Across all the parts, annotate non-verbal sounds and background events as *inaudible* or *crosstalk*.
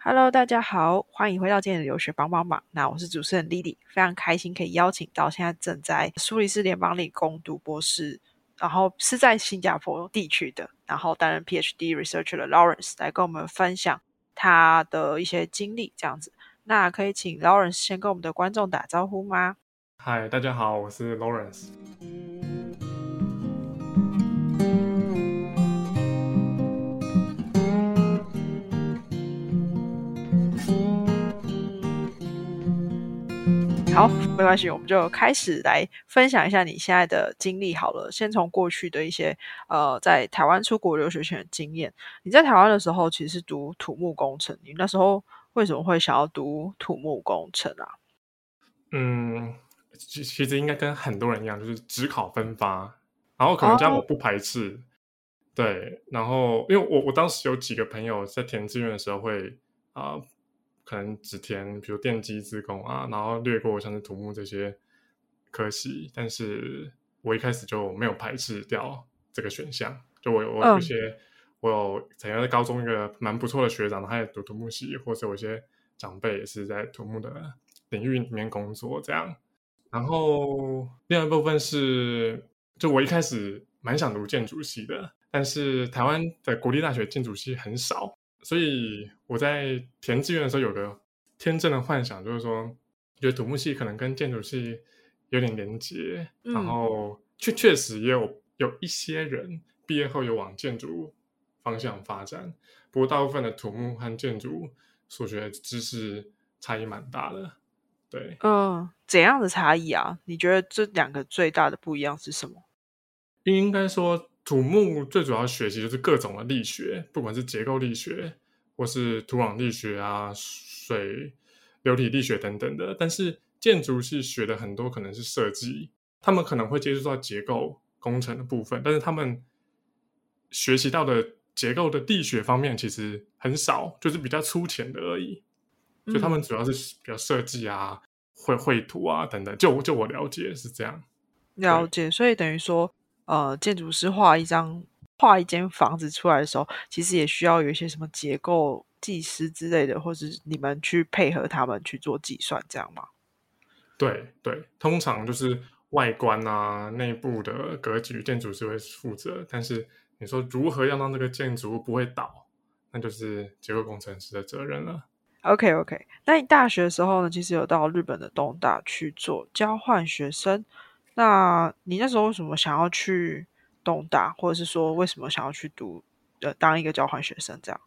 Hello，大家好，欢迎回到今天的留学帮帮忙。那我是主持人 Lily，非常开心可以邀请到现在正在苏黎世联邦理工读博士，然后是在新加坡地区的，然后担任 PhD researcher 的 Lawrence 来跟我们分享他的一些经历。这样子，那可以请 Lawrence 先跟我们的观众打招呼吗？嗨，大家好，我是 Lawrence。好，没关系，我们就开始来分享一下你现在的经历好了。先从过去的一些呃，在台湾出国留学前的经验。你在台湾的时候其实是读土木工程，你那时候为什么会想要读土木工程啊？嗯，其其实应该跟很多人一样，就是只考分发，然后可能这样我不排斥。对，然后因为我我当时有几个朋友在填志愿的时候会啊。可能只填，比如电机、自工啊，然后略过像是土木这些科系。但是我一开始就没有排斥掉这个选项。就我有我有一些，我有曾经在高中一个蛮不错的学长，他也读土木系，或者有一些长辈也是在土木的领域里面工作这样。然后另外一部分是，就我一开始蛮想读建筑系的，但是台湾的国立大学建筑系很少。所以我在填志愿的时候有个天真的幻想，就是说，觉得土木系可能跟建筑系有点连结，然后确确实也有有一些人毕业后有往建筑方向发展，不过大部分的土木和建筑所学知识差异蛮大的。对，嗯，怎样的差异啊？你觉得这两个最大的不一样是什么？应该说。土木最主要学习就是各种的力学，不管是结构力学，或是土壤力学啊、水流体力学等等的。但是建筑系学的很多可能是设计，他们可能会接触到结构工程的部分，但是他们学习到的结构的力学方面其实很少，就是比较粗浅的而已。就他们主要是比较设计啊、绘绘图啊等等。就就我了解是这样，了解。所以等于说。呃，建筑师画一张画一间房子出来的时候，其实也需要有一些什么结构技师之类的，或是你们去配合他们去做计算，这样吗？对对，通常就是外观啊、内部的格局，建筑师会负责。但是你说如何要让这个建筑物不会倒，那就是结构工程师的责任了。OK OK，那你大学的时候呢，其实有到日本的东大去做交换学生。那你那时候为什么想要去东大，或者是说为什么想要去读呃当一个交换学生这样？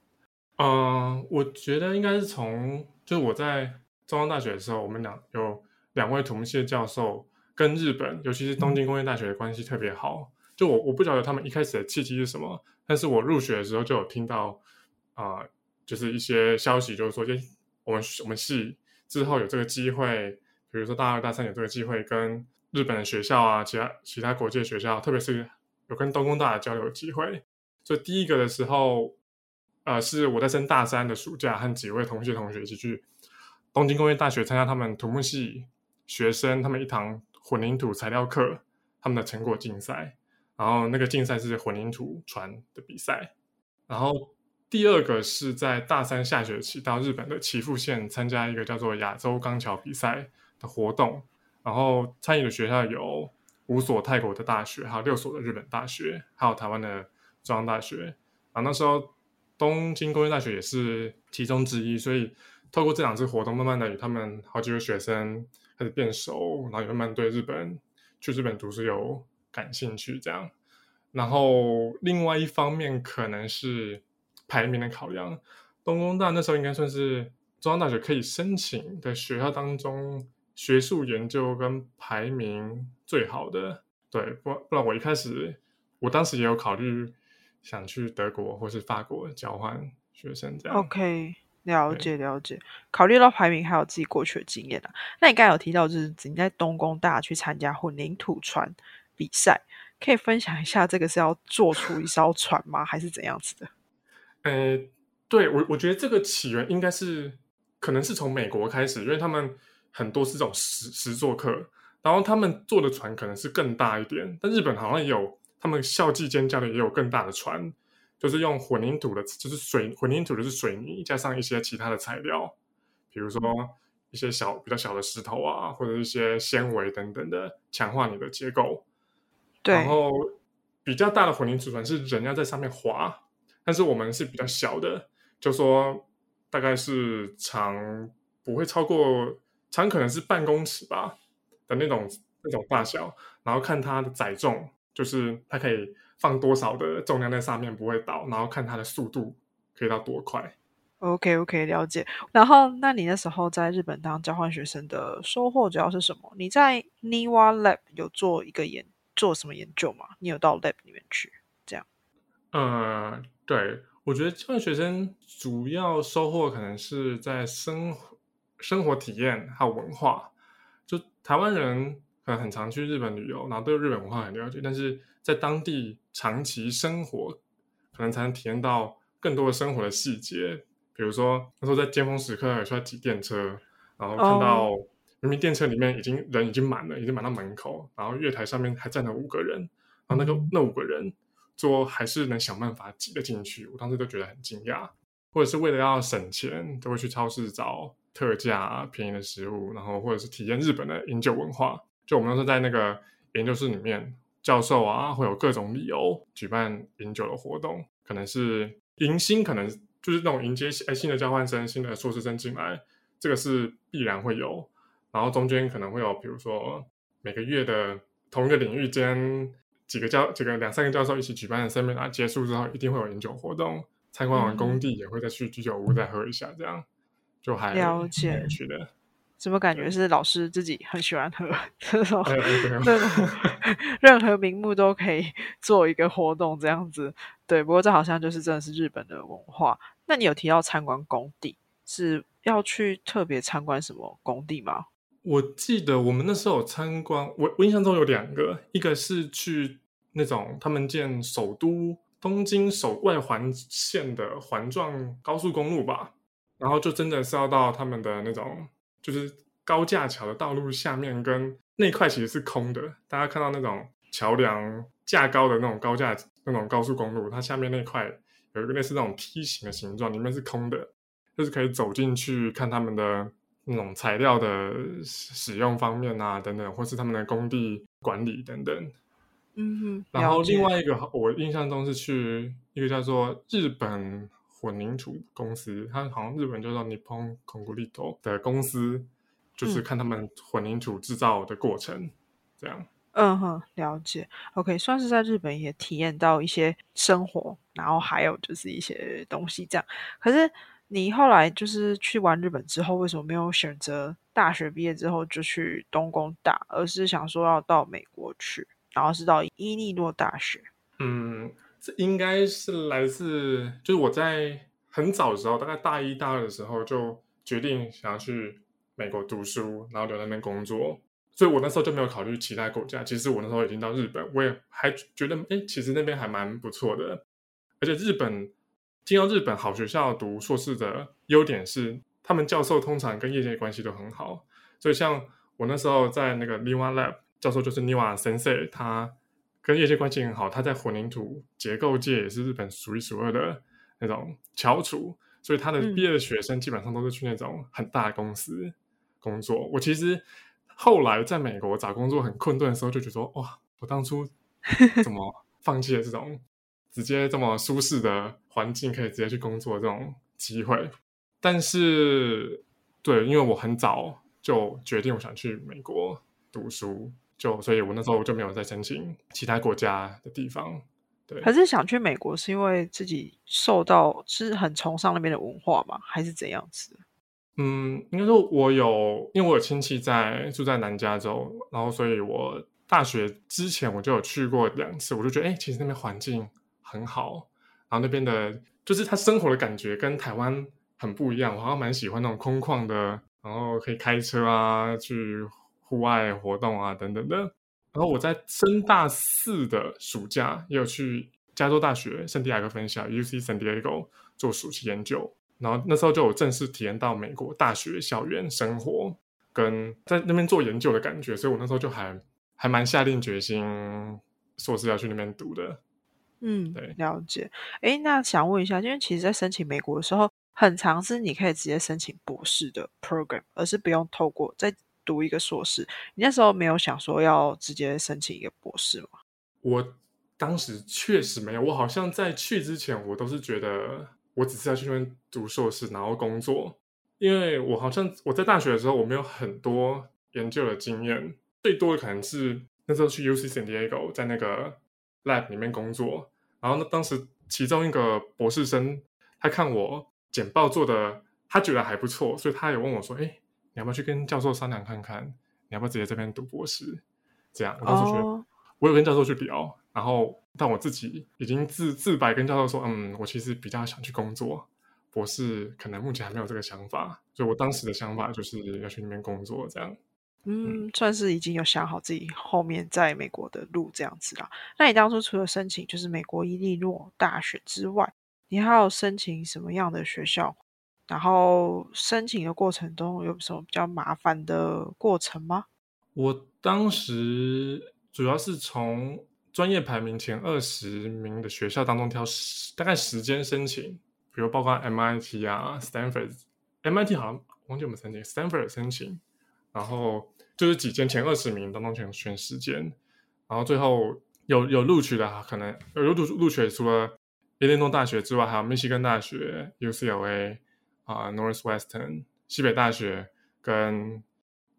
嗯，我觉得应该是从就是我在中央大学的时候，我们两有两位土木系的教授跟日本，尤其是东京工业大学的关系特别好。就我我不晓得他们一开始的契机是什么，但是我入学的时候就有听到啊，就是一些消息，就是说，就我们我们系之后有这个机会，比如说大二大三有这个机会跟。日本的学校啊，其他其他国际的学校，特别是有跟东工大的交流机会。所以第一个的时候，呃，是我在升大三的暑假，和几位同学同学一起去东京工业大学参加他们土木系学生他们一堂混凝土材料课，他们的成果竞赛。然后那个竞赛是混凝土船的比赛。然后第二个是在大三下学期到日本的岐阜县参加一个叫做亚洲钢桥比赛的活动。然后参与的学校有五所泰国的大学，还有六所的日本大学，还有台湾的中央大学。啊，那时候东京工业大学也是其中之一，所以透过这两次活动，慢慢的与他们好几个学生开始变熟，然后也慢慢对日本去日本读书有感兴趣。这样，然后另外一方面可能是排名的考量，东工大那时候应该算是中央大学可以申请的学校当中。学术研究跟排名最好的，对，不不然我一开始，我当时也有考虑想去德国或是法国交换学生这样。OK，了解了解。考虑到排名还有自己过去的经验啊，那你刚才有提到就是你在东工大去参加混凝土船比赛，可以分享一下这个是要做出一艘船吗，还是怎样子的？*laughs* 呃，对我我觉得这个起源应该是可能是从美国开始，因为他们。很多是这种实实作课，然后他们坐的船可能是更大一点，但日本好像也有他们校际间教的也有更大的船，就是用混凝土的，就是水混凝土就是水泥加上一些其他的材料，比如说一些小比较小的石头啊，或者一些纤维等等的，强化你的结构。对，然后比较大的混凝土船是人要在上面滑，但是我们是比较小的，就说大概是长不会超过长可能是半公尺吧的那种那种大小，然后看它的载重，就是它可以放多少的重量在上面不会倒，然后看它的速度可以到多快。OK OK，了解。然后，那你那时候在日本当交换学生的收获主要是什么？你在 Niwa Lab 有做一个研做什么研究吗？你有到 Lab 里面去？这样？呃，对，我觉得交换学生主要收获可能是在生活、生活体验还有文化。就台湾人可能很常去日本旅游，然后对日本文化很了解，但是在当地长期生活，可能才能体验到更多的生活的细节。比如说那时候在尖峰时刻有需要挤电车，然后看到明明电车里面已经人已经满了，已经满到门口，然后月台上面还站了五个人，然后那个那五个人。说还是能想办法挤得进去，我当时都觉得很惊讶。或者是为了要省钱，都会去超市找特价便宜的食物，然后或者是体验日本的饮酒文化。就我们那时在那个研究室里面，教授啊会有各种理由举办饮酒的活动，可能是迎新，可能就是那种迎接哎新的交换生、新的硕士生进来，这个是必然会有。然后中间可能会有，比如说每个月的同一个领域间。几个教几个两三个教授一起举办的 seminar 结束之后，一定会有饮酒活动。参观完工地也会再去居酒屋再喝一下，这样就还了解有趣的。怎么感觉是老师自己很喜欢喝 *laughs* 这种任何名目都可以做一个活动这样子？对，不过这好像就是真的是日本的文化。那你有提到参观工地，是要去特别参观什么工地吗？我记得我们那时候有参观，我我印象中有两个，一个是去那种他们建首都东京首外环线的环状高速公路吧，然后就真的是要到他们的那种就是高架桥的道路下面，跟那块其实是空的。大家看到那种桥梁架高的那种高架那种高速公路，它下面那块有一个类似那种梯形的形状，里面是空的，就是可以走进去看他们的。那种材料的使用方面啊，等等，或是他们的工地管理等等。嗯哼。然后另外一个，我印象中是去一个叫做日本混凝土公司，它好像日本叫做 Nippon Concrete 的公司，就是嗯看他们混凝土制造的过程，这样。嗯哼，了解。OK，算是在日本也体验到一些生活，然后还有就是一些东西这样。可是你后来就是去完日本之后，为什么没有选择大学毕业之后就去东工大，而是想说要到美国去，然后是到伊利诺大学？嗯，这应该是来自，就是我在很早的时候，大概大一、大二的时候就决定想要去美国读书，然后留在那边工作。所以我那时候就没有考虑其他国家。其实我那时候已经到日本，我也还觉得，哎，其实那边还蛮不错的。而且日本进到日本好学校读硕士的优点是，他们教授通常跟业界关系都很好。所以像我那时候在那个 Niwa Lab 教授就是 Niwa Sensei，他跟业界关系很好，他在混凝土结构界也是日本数一数二的那种翘楚，所以他的嗯毕业的学生基本上都是去那种很大的公司工作。我其实后来在美国找工作很困顿的时候，就觉得说，哇，我当初怎么 *laughs* 放弃了这种直接这么舒适的环境，可以直接去工作的这种机会？但是，对，因为我很早就决定我想去美国读书，就所以我那时候就没有再申请其他国家的地方。对，可是想去美国是因为自己受到是很崇尚那边的文化吗？还是怎样子？嗯，应该说我有，因为我有亲戚在住在南加州，然后所以我大学之前我就有去过两次，我就觉得哎、诶其实那边环境很好，然后那边的就是他生活的感觉跟台湾很不一样，我好像蛮喜欢那种空旷的，然后可以开车啊，去户外活动啊等等的。然后我在升大四的暑假也有去加州大学圣地亚哥分校 （UC San Diego） 做暑期研究，然后那时候就有正式体验到美国大学校园生活跟在那边做研究的感觉，所以我那时候就还还蛮下定决心硕士要去那边读的。嗯，对了解。诶，那想问一下，因为其实，在申请美国的时候，很常是你可以直接申请博士的 program，而是不用透过再读一个硕士。你那时候没有想说要直接申请一个博士吗？我当时确实没有，我好像在去之前，我都是觉得我只是要去那边读硕士，然后工作。因为我好像我在大学的时候，我没有很多研究的经验，最多的可能是那时候去 UC San Diego 在那个 lab 里面工作。然后呢，当时其中一个博士生，他看我简报做的，他觉得还不错，所以他也问我说：“哎，你要不要去跟教授商量看看？你要不要直接这边读博士？”这样，我当时觉得。哦，我有跟教授去聊，然后但我自己已经自自白跟教授说，嗯，我其实比较想去工作，博士可能目前还没有这个想法，所以我当时的想法就是要去那边工作，这样。嗯，算是已经有想好自己后面在美国的路这样子啦。那你当初除了申请就是美国伊利诺大学之外，你还有申请什么样的学校？然后申请的过程中有什么比较麻烦的过程吗？我当时主要是从专业排名前二十名的学校当中挑十大概十间申请，比如包括 MIT 啊、Stanford，MIT 好像忘记我们申请，Stanford 申请，然后就是几间前二十名当中选选十间，然后最后有有录取的，可能有录录取除了伊利诺大学之外，还有密西根大学、UCLA 啊、Northwestern 西北大学跟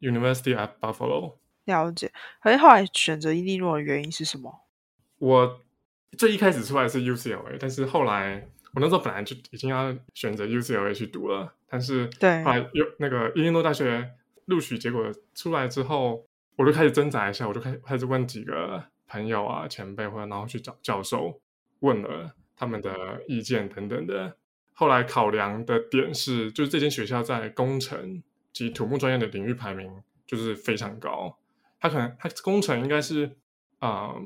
University at Buffalo。了解。可是后来选择伊利诺的原因是什么？我最一开始出来是 UCLA，但是后来我那时候本来就已经要选择 UCLA 去读了，但是对后来有那个伊利诺大学录取结果出来之后，我就开始挣扎一下，我就开始开始问几个朋友啊、前辈，或者然后去找教授问了他们的意见等等的。后来考量的点是，就是这间学校在工程及土木专业的领域排名就是非常高，它可能它工程应该是啊、呃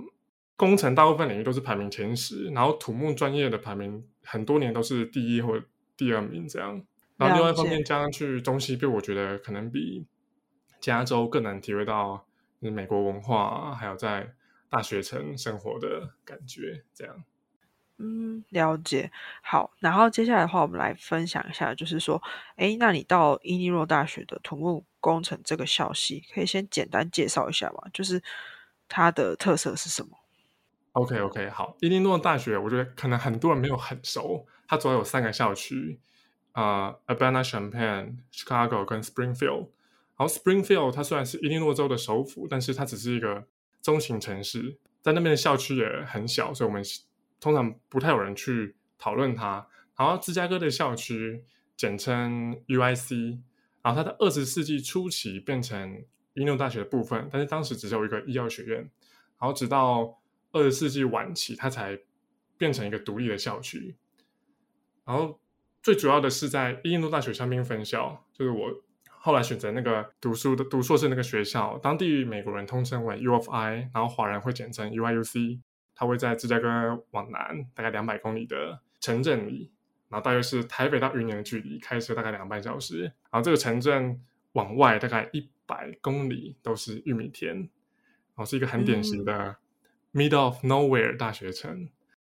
工程大部分领域都是排名前十，然后土木专业的排名很多年都是第一或第二名这样。然后另外一方面加上去中西部，我觉得可能比加州更能体会到就是美国文化啊，还有在大学城生活的感觉。这样，嗯，了解。好，然后接下来的话，我们来分享一下，就是说，诶，那你到伊利诺大学的土木工程这个校系，可以先简单介绍一下吗？就是它的特色是什么？OK OK，好，伊利诺大学，我觉得可能很多人没有很熟，它主要有三个校区，啊、呃、，Urbana、Champaign、Chicago 跟 Springfield。然后 Springfield 它虽然是伊利诺州的首府，但是它只是一个中型城市，在那边的校区也很小，所以我们通常不太有人去讨论它。然后芝加哥的校区简称 UIC，然后它在二十世纪初期变成伊利诺大学的部分，但是当时只有一个医药学院，然后直到二十世纪晚期，它才变成一个独立的校区。然后最主要的是在伊利诺大学香槟分校，就是我后来选择那个读书的读硕士那个学校，当地美国人通称为 UFI，然后华人会简称 UIUC。它会在芝加哥往南大概两百公里的城镇里，然后大约是台北到云林的距离，开车大概两个半小时。然后这个城镇往外大概一百公里都是玉米田，然后是一个很典型的 middle of nowhere 大学城。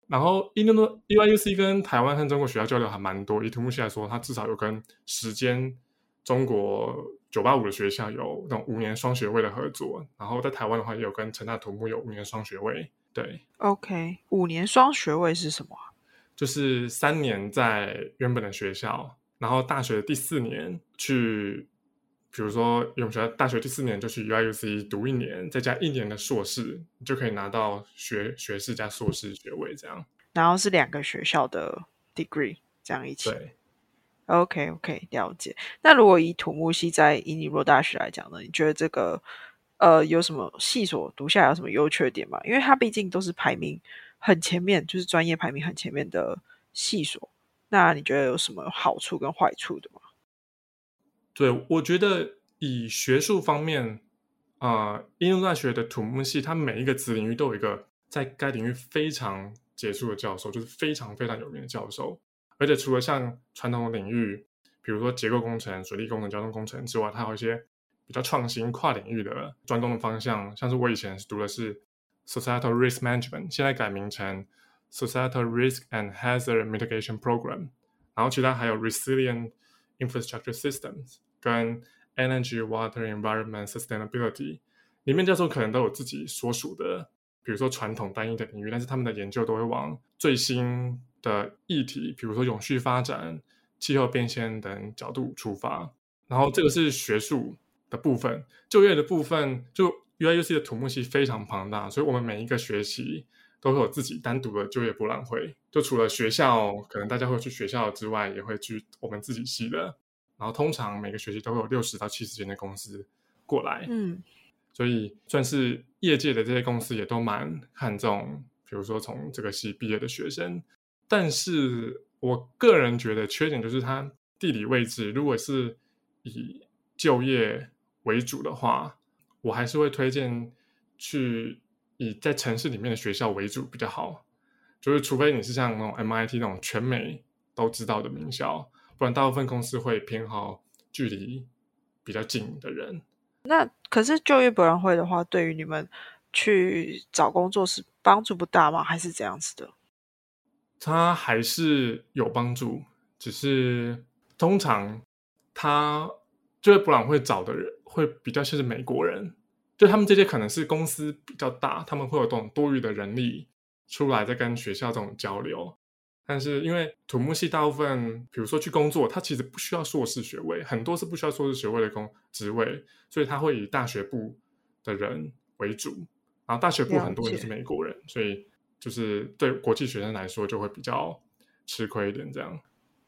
然后伊利诺 UIUC 跟台湾和中国学校交流还蛮多，以土木系来说，它至少有跟时间中国九八五的学校有那种五年双学位的合作。然后在台湾的话，也有跟成大土木有五年双学位。对，OK，五年双学位是什么啊？就是三年在原本的学校，然后大学的第四年去，比如说我们学校大学第四年就去 UIUC 读一年，再加一年的硕士，你就可以拿到学学士加硕士学位这样。然后是两个学校的 degree 这样一起。对，OK OK，了解。那如果以土木系在伊利诺大学来讲呢，你觉得这个呃有什么系所读下来有什么优缺点吗？因为它毕竟都是排名很前面，就是专业排名很前面的系所。那你觉得有什么好处跟坏处的吗？对，我觉得以学术方面，呃，应用大学的土木系，它每一个子领域都有一个在该领域非常杰出的教授，就是非常非常有名的教授。而且除了像传统的领域，比如说结构工程、水利工程、交通工程之外，它有一些比较创新、跨领域的专攻的方向，像是我以前读的是 Societal Risk Management，现在改名成 Societal Risk and Hazard Mitigation Program，然后其他还有 Resilient Infrastructure Systems 跟 Energy, Water, Environment, Sustainability，里面教授可能都有自己所属的，比如说传统单一的领域，但是他们的研究都会往最新的议题，比如说永续发展、气候变迁等角度出发。然后这个是学术的部分，就业的部分就。UIUC 的土木系非常庞大，所以我们每一个学期都会有自己单独的就业博览会。就除了学校，可能大家会去学校之外，也会去我们自己系的。然后通常每个学期都会有六十到七十间的公司过来，嗯，所以算是业界的这些公司也都蛮看重，比如说从这个系毕业的学生。但是我个人觉得缺点就是它地理位置，如果是以就业为主的话。我还是会推荐去以在城市里面的学校为主比较好，就是除非你是像那种 MIT 那种全美都知道的名校，不然大部分公司会偏好距离比较近的人。那可是就业博览会的话，对于你们去找工作是帮助不大吗？还是这样子的？它还是有帮助，只是通常他就业博览会找的人。会比较像是美国人，就他们这些可能是公司比较大，他们会有这种多余的人力出来在跟学校这种交流。但是因为土木系大部分，比如说去工作，它其实不需要硕士学位，很多是不需要硕士学位的工职位，所以他会以大学部的人为主。然后大学部很多人是美国人，所以就是对国际学生来说就会比较吃亏一点。这样，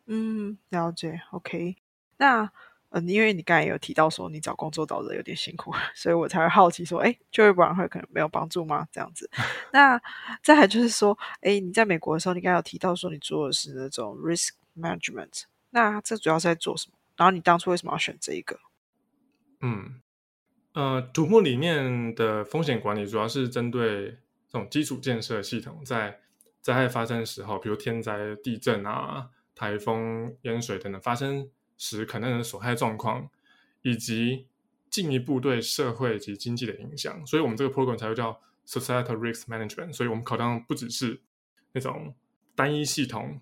嗯，了解。OK，那。嗯，因为你刚才有提到说你找工作找的有点辛苦，*laughs* 所以我才会好奇说，哎，就业博览会可能没有帮助吗？这样子。*laughs* 那再还就是说，哎，你在美国的时候，你刚才有提到说你做的是那种 risk management，那这主要是在做什么？然后你当初为什么要选这一个？嗯，呃，土木里面的风险管理主要是针对这种基础建设系统，在灾害发生的时候，比如天灾、地震啊、台风、淹水等等发生。时可能的损害状况，以及进一步对社会及经济的影响，所以我们这个 program 才会叫 societal risk management。所以，我们考量不只是那种单一系统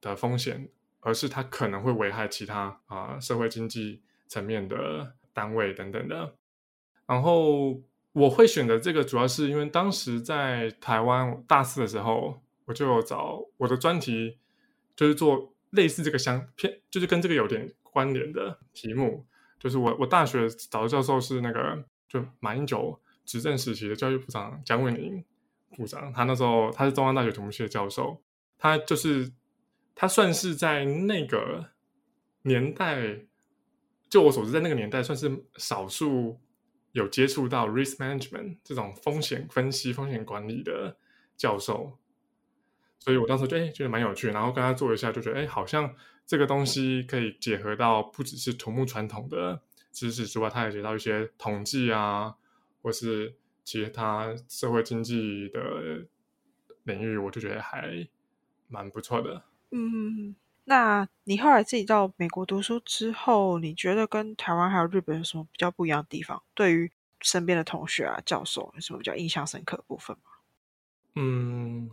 的风险，而是它可能会危害其他啊社会经济层面的单位等等的。然后，我会选择这个，主要是因为当时在台湾大四的时候，我就找我的专题就是做。类似这个相偏，就是跟这个有点关联的题目，就是我我大学找的教授是那个就马英九执政时期的教育部长蒋伟宁部长，他那时候他是中央大学土木系的教授，他就是他算是在那个年代，就我所知，在那个年代算是少数有接触到 risk management 这种风险分析、风险管理的教授。所以我当时就哎觉得蛮有趣，然后跟他做一下，就觉得哎好像这个东西可以结合到不只是土木传统的知识之外，他也学到一些统计啊，或是其他社会经济的领域，我就觉得还蛮不错的。嗯，那你后来自己到美国读书之后，你觉得跟台湾还有日本有什么比较不一样的地方？对于身边的同学啊、教授有什么比较印象深刻的部分吗？嗯。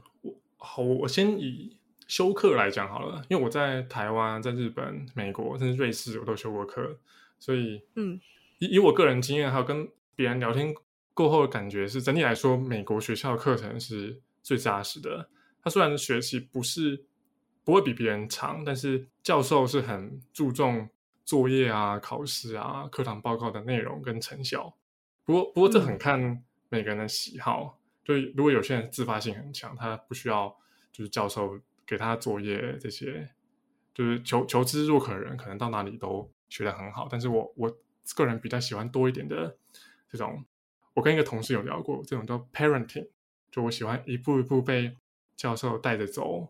好，我先以修课来讲好了，因为我在台湾、在日本、美国甚至瑞士，我都修过课，所以，嗯，以以我个人经验，还有跟别人聊天过后的感觉是，整体来说，美国学校的课程是最扎实的。他虽然学习不是不会比别人长，但是教授是很注重作业啊、考试啊、课堂报告的内容跟成效。不过，不过这很看每个人的喜好。就如果有些人自发性很强，他不需要就是教授给他作业这些，就是求求知若渴的人，可能到哪里都学得很好。但是我我个人比较喜欢多一点的这种，我跟一个同事有聊过，这种叫 parenting，就我喜欢一步一步被教授带着走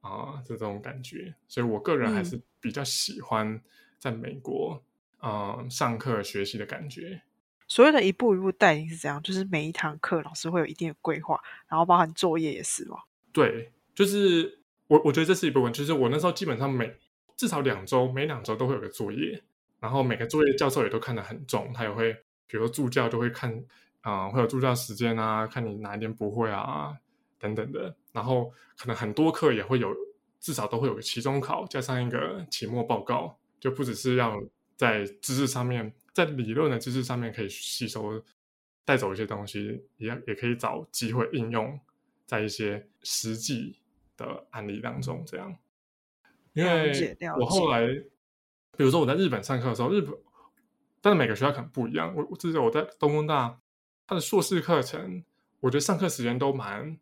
啊这种感觉。所以我个人还是比较喜欢在美国嗯上课学习的感觉。所谓的一步一步带领是怎样，就是每一堂课老师会有一定的规划，然后包含作业也是吗？对，就是我我觉得这是一部分。就是我那时候基本上每至少两周，每两周都会有个作业，然后每个作业教授也都看得很重，他也会，比如说助教就会看，啊，会有助教时间啊，看你哪一点不会啊，等等的。然后可能很多课也会有，至少都会有个期中考，加上一个期末报告，就不只是要在知识上面，在理论的知识上面可以吸收，带走一些东西，也也可以找机会应用在一些实际的案例当中，这样。因为我后来，比如说我在日本上课的时候，日本，但是每个学校可能不一样。我我记得我在东工大，他的硕士课程，我觉得上课时间都蛮，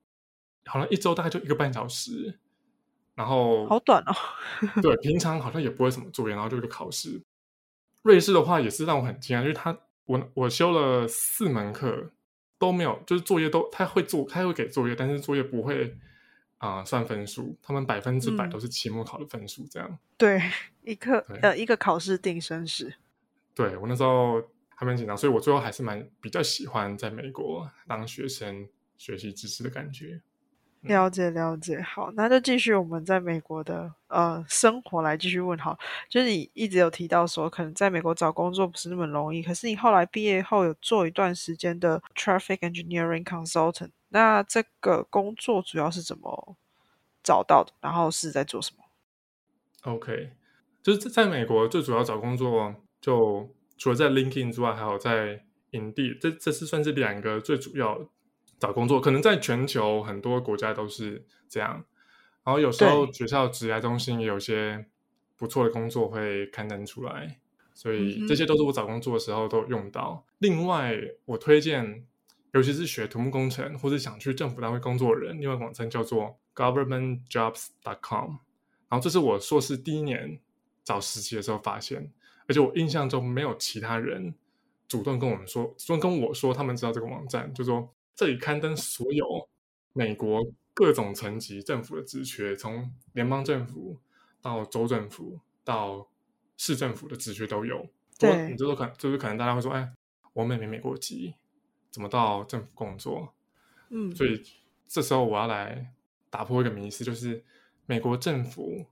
好像一周大概就一个半小时，然后好短哦。对，平常好像也不会什么作业，然后就个考试。瑞士的话也是让我很惊讶，就是他我我修了四门课都没有，就是作业都他会做，他会给作业，但是作业不会。啊，算分数，他们百分之百都是期末考的分数，这样。对，一个呃，一个考试定生死。对我那时候还蛮紧张，所以我最后还是蛮比较喜欢在美国当学生学习知识的感觉。了解了解，好，那就继续我们在美国的呃生活来继续问好。就是你一直有提到说，可能在美国找工作不是那么容易，可是你后来毕业后有做一段时间的 traffic engineering consultant。那这个工作主要是怎么找到的？然后是在做什么？OK，就是在美国最主要找工作，就除了在 LinkedIn 之外，还有在 Indeed，这这是算是两个最主要找工作。可能在全球很多国家都是这样。然后有时候学校职涯中心也有些不错的工作会刊登出来，所以这些都是我找工作的时候都用到。另外，我推荐。尤其是学土木工程或者想去政府单位工作的人，另外网站叫做 governmentjobs.com。然后这是我硕士第一年找实习的时候发现，而且我印象中没有其他人主动跟我们说，主动跟我说他们知道这个网站，就说这里刊登所有美国各种层级政府的职缺，从联邦政府到州政府到市政府的职缺都有。对，你就说可就是可能大家会说，哎，我妹没美国籍。怎么到政府工作？嗯，所以这时候我要来打破一个迷思，就是美国政府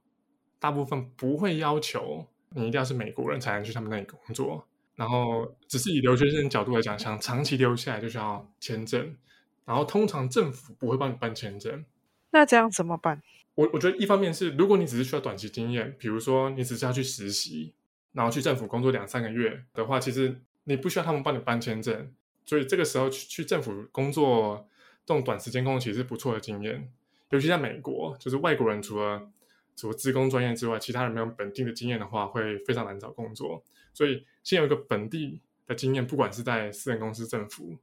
大部分不会要求你一定要是美国人才能去他们那里工作，然后只是以留学生角度来讲，想长期留下来就需要签证，然后通常政府不会帮你办签证。那这样怎么办？我我觉得一方面是，如果你只是需要短期经验，比如说你只是要去实习，然后去政府工作两三个月的话，其实你不需要他们帮你办签证。所以这个时候去去政府工作，这种短时间工作其实是不错的经验，尤其在美国，就是外国人除了除了职工专业之外，其他人没有本地的经验的话，会非常难找工作。所以先有一个本地的经验，不管是在私人公司、政府，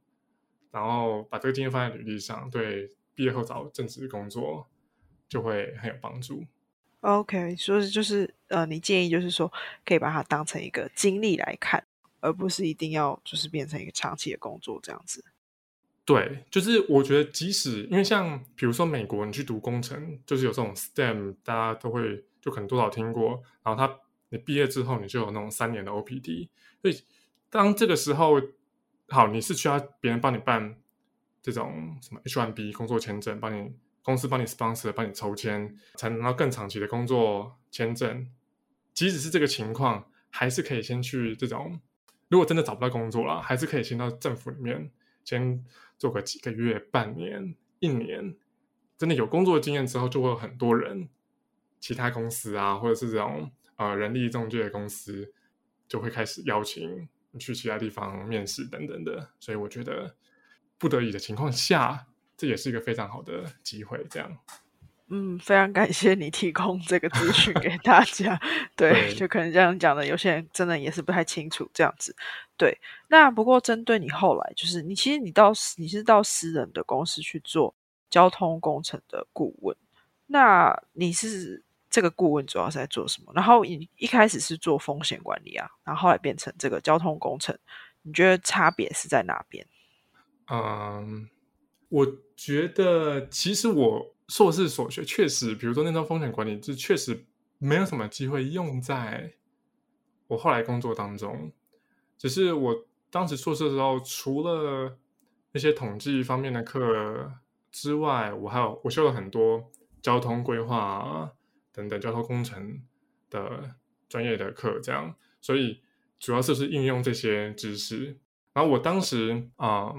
然后把这个经验放在履历上，对毕业后找正职工作就会很有帮助。OK，所以就是呃，你建议就是说，可以把它当成一个经历来看。而不是一定要就是变成一个长期的工作这样子。对，就是我觉得即使因为像比如说美国，你去读工程，就是有这种 STEM，大家都会就可能多少听过。然后他你毕业之后，你就有那种三年的 OPD。所以当这个时候，好，你是需要别人帮你办这种什么 H1B 工作签证，帮你公司帮你 sponsor，帮你抽签，才能到更长期的工作签证。即使是这个情况，还是可以先去这种。如果真的找不到工作了，还是可以先到政府里面先做个几个月、半年、一年，真的有工作经验之后，就会有很多人，其他公司啊，或者是这种呃人力中介公司，就会开始邀请你去其他地方面试等等的。所以我觉得不得已的情况下，这也是一个非常好的机会。这样。嗯，非常感谢你提供这个资讯给大家。对，就可能这样讲的，有些人真的也是不太清楚这样子。对，那不过针对你后来，就是你其实你到你是到私人的公司去做交通工程的顾问，那你是这个顾问主要是在做什么？然后你一开始是做风险管理啊，然后后来变成这个交通工程，你觉得差别是在哪边？嗯，我觉得其实我。硕士所学确实，比如说那种风险管理，就确实没有什么机会用在我后来工作当中。只是我当时硕士的时候，除了那些统计方面的课之外，我还有我修了很多交通规划等等交通工程的专业的课，这样。所以主要就是应用这些知识。然后我当时啊，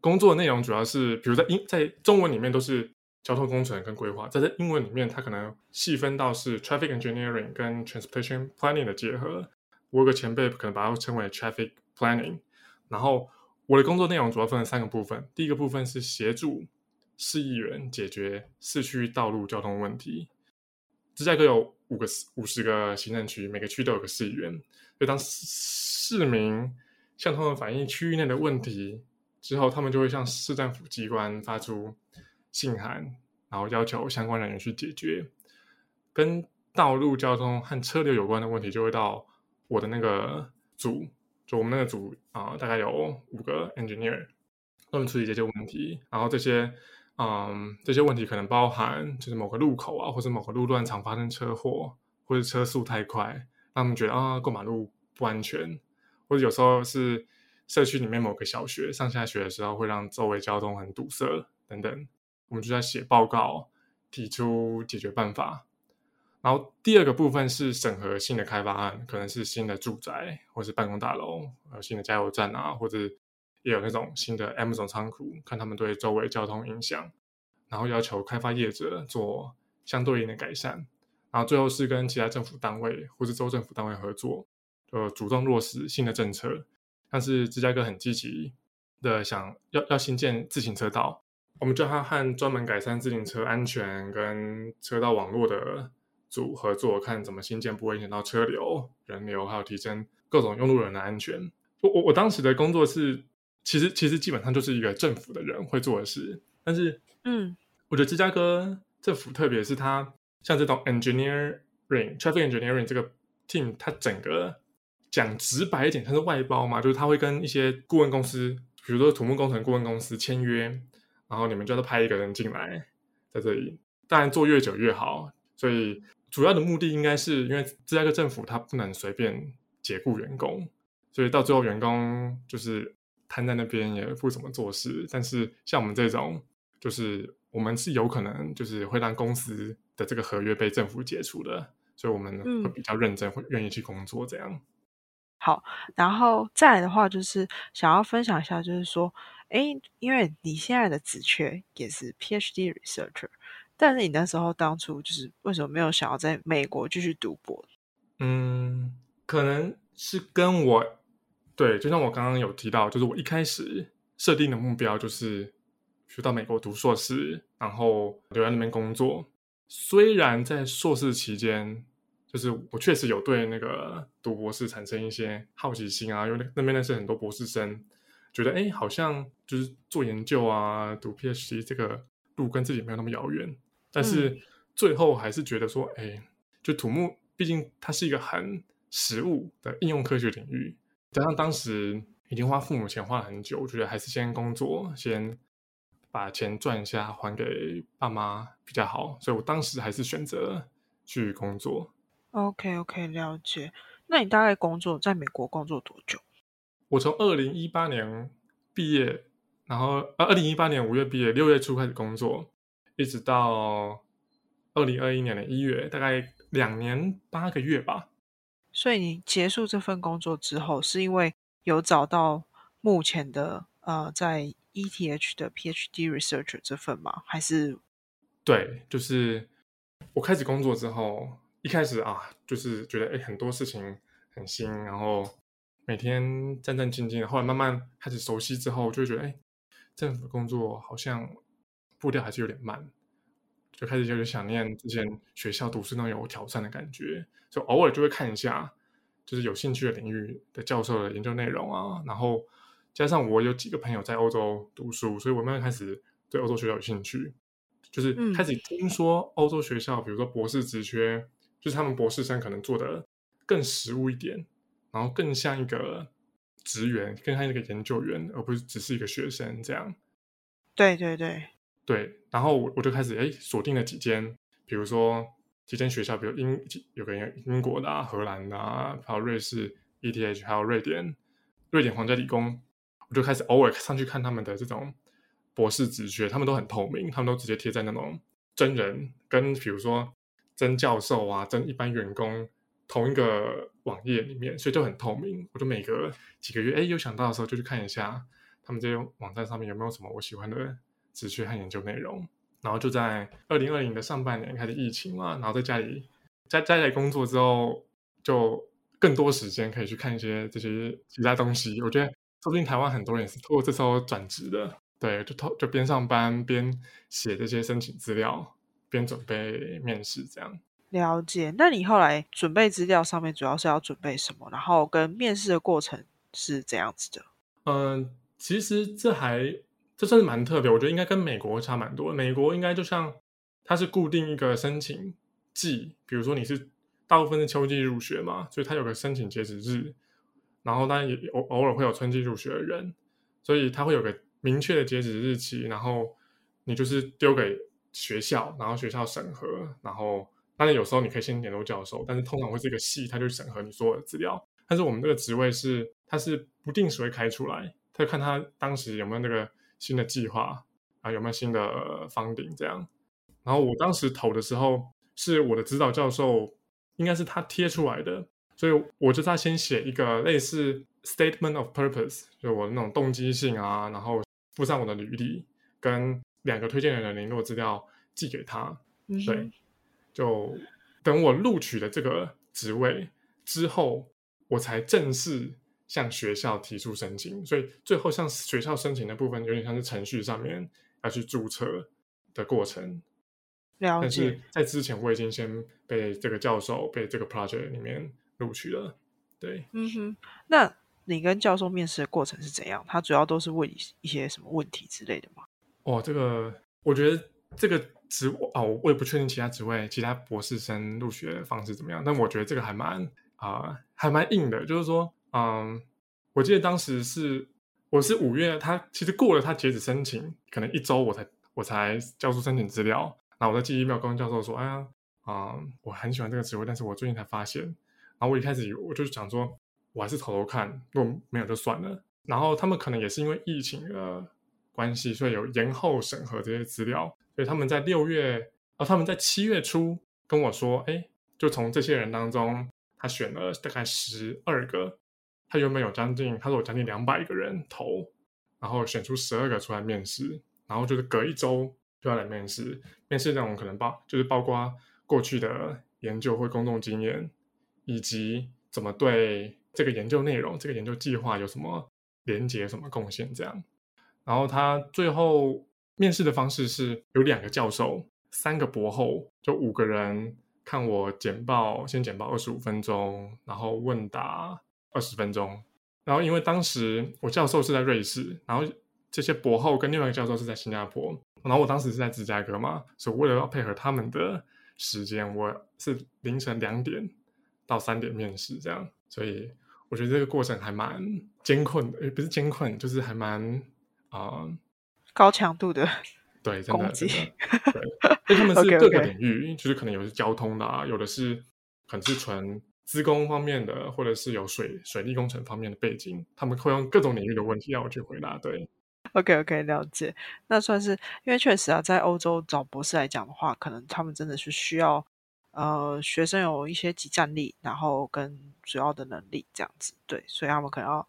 工作内容主要是，比如在英在中文里面都是。交通工程跟规划，在这英文里面，它可能细分到是 traffic engineering 跟 transportation planning 的结合。我有个前辈可能把它称为 traffic planning。然后我的工作内容主要分成三个部分，第一个部分是协助市议员解决市区道路交通问题。芝加哥有五个五十个行政区，每个区都有个市议员，所以当市民向他们反映区域内的问题之后，他们就会向市政府机关发出。信函，然后要求相关人员去解决跟道路交通和车流有关的问题，就会到我的那个组，就我们那个组啊，大概有五个 engineer，他们处理这些问题。然后这些，嗯，这些问题可能包含就是某个路口啊，或者某个路段常发生车祸，或者车速太快，让他们觉得啊过马路不安全，或者有时候是社区里面某个小学上下学的时候会让周围交通很堵塞等等。我们就在写报告，提出解决办法。然后第二个部分是审核新的开发案，可能是新的住宅或是办公大楼，呃，新的加油站啊，或者也有那种新的 Amazon 仓库，看他们对周围交通影响，然后要求开发业者做相对应的改善。然后最后是跟其他政府单位或是州政府单位合作，呃，主动落实新的政策。但是芝加哥很积极的想要要新建自行车道。我们叫他和专门改善自行车安全跟车道网络的组合作，看怎么新建不会影响到车流、人流，还有提升各种用路人的安全。我我我当时的工作是，其实其实基本上就是一个政府的人会做的事。但是，嗯，我觉得芝加哥政府，特别是他像这种 engineering traffic engineering 这个 team，它整个讲直白一点，它是外包嘛，就是他会跟一些顾问公司，比如说土木工程顾问公司签约。然后你们就是派一个人进来，在这里，当然做越久越好。所以主要的目的应该是因为芝加哥政府他不能随便解雇员工，所以到最后员工就是瘫在那边也不怎么做事。但是像我们这种，就是我们是有可能就是会让公司的这个合约被政府解除的，所以我们会比较认真，会愿意去工作这样。好，然后再来的话就是想要分享一下，就是说。哎，因为你现在的职缺也是 PhD researcher，但是你那时候当初就是为什么没有想要在美国继续读博？嗯，可能是跟我对，就像我刚刚有提到，就是我一开始设定的目标就是去到美国读硕士，然后留在那边工作。虽然在硕士期间，就是我确实有对那个读博士产生一些好奇心啊，因为那边认识很多博士生。觉得哎，好像就是做研究啊，读 PhD 这个路跟自己没有那么遥远，但是最后还是觉得说，哎，就土木毕竟它是一个很实物的应用科学领域，加上当时已经花父母钱花了很久，我觉得还是先工作，先把钱赚一下还给爸妈比较好，所以我当时还是选择去工作。OK OK，了解。那你大概工作在美国工作多久？我从二零一八年毕业，然后呃，二零一八年五月毕业，六月初开始工作，一直到二零二一年的一月，大概两年八个月吧。所以你结束这份工作之后，是因为有找到目前的呃在 ETH 的 PhD researcher 这份吗？还是？对，就是我开始工作之后，一开始啊，就是觉得哎，很多事情很新，然后。每天战战兢兢，后来慢慢开始熟悉之后，就会觉得，哎，政府工作好像步调还是有点慢，就开始有点想念之前学校读书那种有挑战的感觉，就偶尔就会看一下，就是有兴趣的领域的教授的研究内容啊，然后加上我有几个朋友在欧洲读书，所以我慢慢开始对欧洲学校有兴趣，就是开始听说欧洲学校，比如说博士职缺，就是他们博士生可能做的更实务一点。然后更像一个职员，更像一个研究员，而不是只是一个学生这样。对对对对。然后我我就开始哎锁定了几间，比如说几间学校，比如英有个英国的、啊、荷兰的，啊，还有瑞士 ETH，还有瑞典瑞典皇家理工，我就开始偶尔上去看他们的这种博士职缺，他们都很透明，他们都直接贴在那种真人跟比如说真教授啊、真一般员工。同一个网页里面，所以就很透明。我就每隔几个月，哎，有想到的时候就去看一下他们这些网站上面有没有什么我喜欢的职缺和研究内容。然后就在二零二零的上半年开始疫情嘛，然后在家里在在家里工作之后，就更多时间可以去看一些这些其他东西。我觉得说不定台湾很多人也是通过这时候转职的，对，就偷就边上班边写这些申请资料，边准备面试这样。了解，那你后来准备资料上面主要是要准备什么？然后跟面试的过程是怎样子的？嗯，其实这还这算是蛮特别，我觉得应该跟美国差蛮多。美国应该就像它是固定一个申请季，比如说你是大部分是秋季入学嘛，所以它有个申请截止日，然后当然也偶偶尔会有春季入学的人，所以它会有个明确的截止日期，然后你就是丢给学校，然后学校审核，然后。当然，有时候你可以先联络教授，但是通常会是一个系，他就审核你所有的资料。但是我们这个职位是，他是不定时会开出来，他就看他当时有没有那个新的计划啊，有没有新的方顶这样。然后我当时投的时候，是我的指导教授，应该是他贴出来的，所以我就他先写一个类似 statement of purpose，就我的那种动机性啊，然后附上我的履历跟两个推荐人的联络资料寄给他，对。就等我录取了这个职位之后，我才正式向学校提出申请。所以最后向学校申请的部分，有点像是程序上面要去注册的过程。了解。但是在之前，我已经先被这个教授被这个 project 里面录取了。对，嗯哼。那你跟教授面试的过程是怎样？他主要都是问一些什么问题之类的吗？哦，这个我觉得这个。职哦，我也不确定其他职位、其他博士生入学方式怎么样，但我觉得这个还蛮啊，还蛮硬的。就是说，嗯，我记得当时是我是五月，他其实过了他截止申请，可能一周我才我才交出申请资料。然后我在寄 email 跟教授说：“哎呀，啊，我很喜欢这个职位，但是我最近才发现。”然后我一开始我就想说，我还是偷偷看，如果没有就算了。然后他们可能也是因为疫情的关系，所以有延后审核这些资料。所以他们在六月，哦，他们在七月初跟我说，哎，就从这些人当中，他选了大概十二个，他原本有将近，他说有将近两百个人投，然后选出十二个出来面试，然后就是隔一周就要来面试，面试内容可能包就是包括过去的研究或公众经验，以及怎么对这个研究内容、这个研究计划有什么连接、什么贡献这样，然后他最后。面试的方式是有两个教授，三个博后，就五个人看我简报，先简报二十五分钟，然后问答二十分钟。然后因为当时我教授是在瑞士，然后这些博后跟另外一个教授是在新加坡，然后我当时是在芝加哥嘛，所以为了要配合他们的时间，我是凌晨两点到三点面试这样。所以我觉得这个过程还蛮艰困的，不是艰困，就是还蛮啊。高强度的对，真的真的，对，他们 *laughs* 是各个领域，就是可能有的是交通的，啊，有的是可能是纯资工方面的，或者是有水水利工程方面的背景，他们会用各种领域的问题让我去回答。对，OK OK，了解。那算是因为确实啊，在欧洲找博士来讲的话，可能他们真的是需要呃学生有一些集战力，然后跟主要的能力这样子。对，所以他们可能要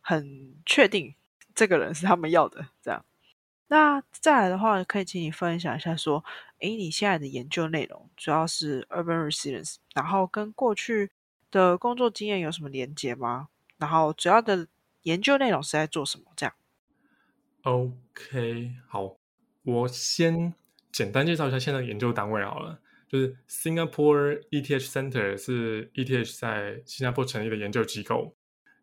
很确定这个人是他们要的这样。那再来的话，可以请你分享一下，说，诶，你现在的研究内容主要是 urban resilience，然后跟过去的工作经验有什么连接吗？然后主要的研究内容是在做什么？这样？OK，好，我先简单介绍一下现在研究单位好了，就是 Singapore ETH Center 是 ETH 在新加坡成立的研究机构，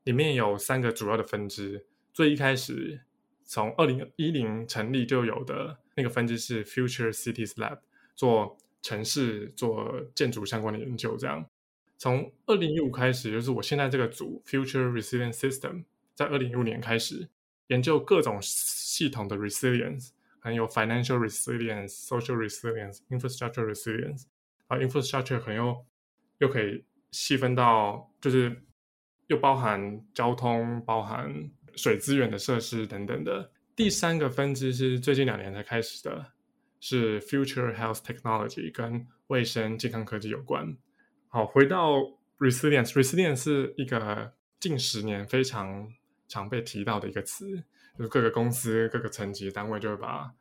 里面有三个主要的分支，最一开始。从二零一零成立就有的那个分支是 Future Cities Lab，做城市、做建筑相关的研究。这样，从二零一五开始，就是我现在这个组 Future Resilience System，在二零一五年开始研究各种系统的 resilience，可能有 financial resilience、social resilience、infrastructure resilience，然后 infrastructure 可能又又可以细分到，就是又包含交通，包含。水资源的设施等等的。第三个分支是最近两年才开始的，是 Future Health Technology，跟卫生健康科技有关。好，回到 Resilience，Resilience 是一个近十年非常常被提到的一个词，就是各个公司、各个层级单位就会把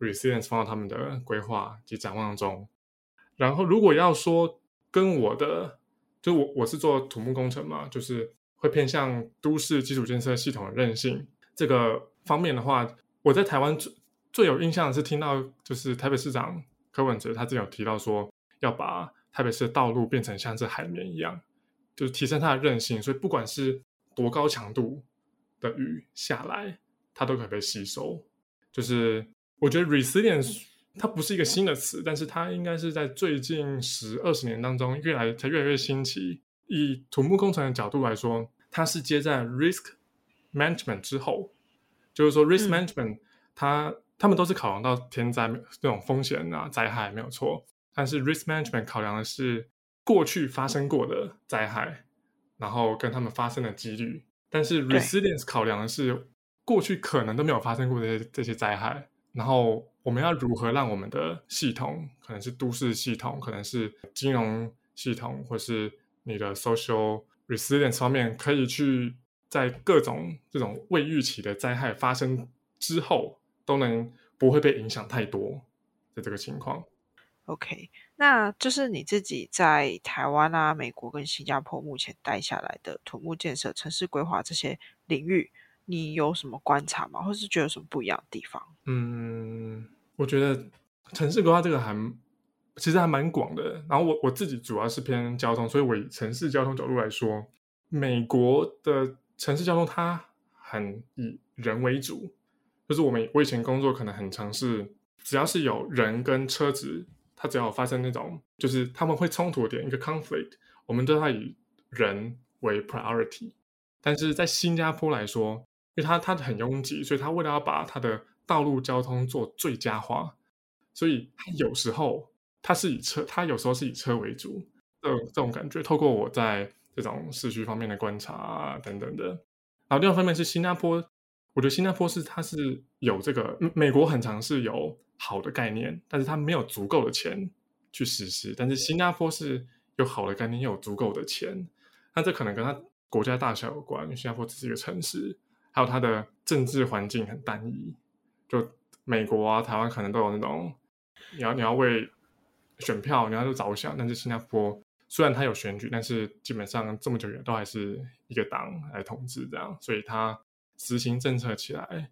resilience 放到他们的规划及展望中。然后，如果要说跟我的，就我我是做土木工程嘛，就是会偏向都市基础建设系统的韧性这个方面的话，我在台湾最最有印象的是听到，就是台北市长柯文哲他之前有提到说，要把台北市的道路变成像这海绵一样，就是提升它的韧性，所以不管是多高强度的雨下来，它都可以被吸收。就是我觉得 resilience。它不是一个新的词，但是它应该是在最近十二十年当中越来才越来越新奇。以土木工程的角度来说，它是接在 risk management 之后，就是说 risk management 它他们都是考量到天灾这种风险啊灾害没有错，但是 risk management 考量的是过去发生过的灾害，然后跟他们发生的几率，但是 resilience 考量的是过去可能都没有发生过这些这些灾害。然后我们要如何让我们的系统，可能是都市系统，可能是金融系统，或是你的 social resilience 方面，可以去在各种这种未预期的灾害发生之后，都能不会被影响太多的这个情况。OK，那就是你自己在台湾啊、美国跟新加坡目前带下来的土木建设、城市规划这些领域。你有什么观察吗？或是觉得有什么不一样的地方？嗯，我觉得城市规划这个还其实还蛮广的。然后我我自己主要是偏交通，所以我以城市交通角度来说，美国的城市交通它很以人为主，就是我们我以前工作可能很尝试，只要是有人跟车子，它只要发生那种就是他们会冲突点一个 conflict，我们都要以人为 priority。但是在新加坡来说，因为它它很拥挤，所以它为了要把它的道路交通做最佳化，所以它有时候它是以车，它有时候是以车为主的这种感觉。透过我在这种市区方面的观察啊等等的，然后另外一方面是新加坡，我觉得新加坡是它是有这个美国很常是有好的概念，但是它没有足够的钱去实施。但是新加坡是有好的概念，又有足够的钱，那这可能跟它国家大小有关。新加坡只是一个城市。还有它的政治环境很单一，就美国啊、台湾可能都有那种，你要你要为选票你要着想，但是新加坡虽然它有选举，但是基本上这么久远都还是一个党来统治这样，所以它执行政策起来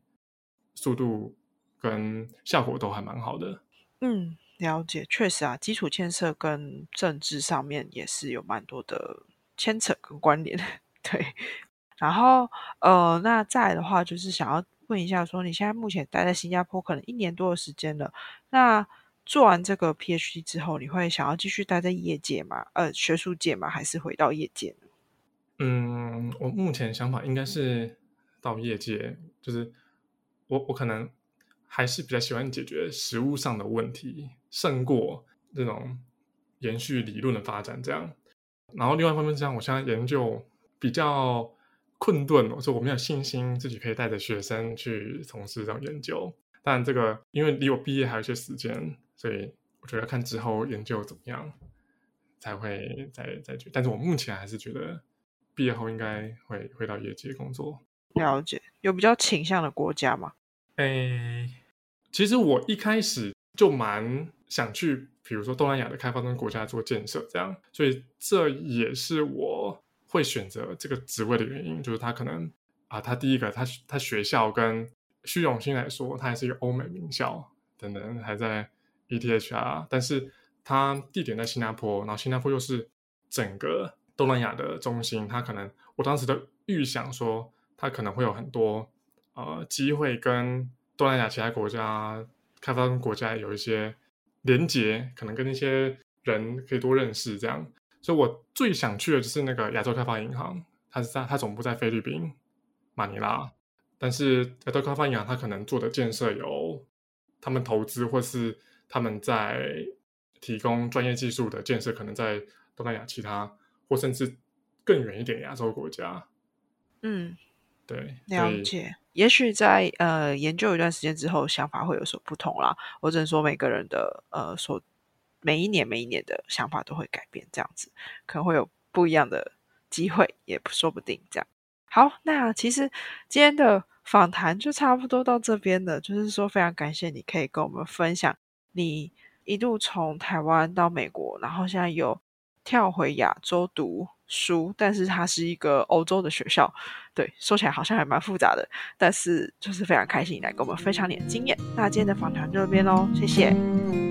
速度跟效果都还蛮好的。嗯，了解，确实啊，基础建设跟政治上面也是有蛮多的牵扯跟关联，*laughs* 对。然后，呃，那再的话，就是想要问一下，说你现在目前待在新加坡，可能一年多的时间了。那做完这个 PhD 之后，你会想要继续待在业界吗？呃，学术界吗？还是回到业界？嗯，我目前想法应该是到业界，就是我我可能还是比较喜欢解决实物上的问题，胜过这种延续理论的发展这样。然后另外一方面，这样我现在研究比较。困顿，我说我没有信心自己可以带着学生去从事这种研究。但这个因为离我毕业还有一些时间，所以我觉得看之后研究怎么样才会再再去。但是我目前还是觉得毕业后应该会回到业界工作。了解，有比较倾向的国家吗？诶，其实我一开始就蛮想去，比如说东南亚的开发中国家做建设，这样，所以这也是我。会选择这个职位的原因，就是他可能啊，他第一个，他他学校跟虚荣心来说，他还是一个欧美名校等等，还在 ETH 啊，但是它地点在新加坡，然后新加坡又是整个东南亚的中心，它可能我当时的预想说，它可能会有很多呃机会跟东南亚其他国家开发中国家有一些连接，可能跟那些人可以多认识这样。所以我最想去的就是那个亚洲开发银行，它是在它总部在菲律宾马尼拉，但是亚洲开发银行它可能做的建设有他们投资或是他们在提供专业技术的建设，可能在东南亚其他或甚至更远一点亚洲国家。嗯，对，了解。也许在呃研究一段时间之后，想法会有所不同啦。我只能说每个人的呃所。每一年每一年的想法都会改变，这样子可能会有不一样的机会，也说不定。这样好，那其实今天的访谈就差不多到这边了。就是说，非常感谢你可以跟我们分享你一度从台湾到美国，然后现在又跳回亚洲读书，但是它是一个欧洲的学校。对，说起来好像还蛮复杂的，但是就是非常开心来跟我们分享你的经验。那今天的访谈就这边喽，谢谢。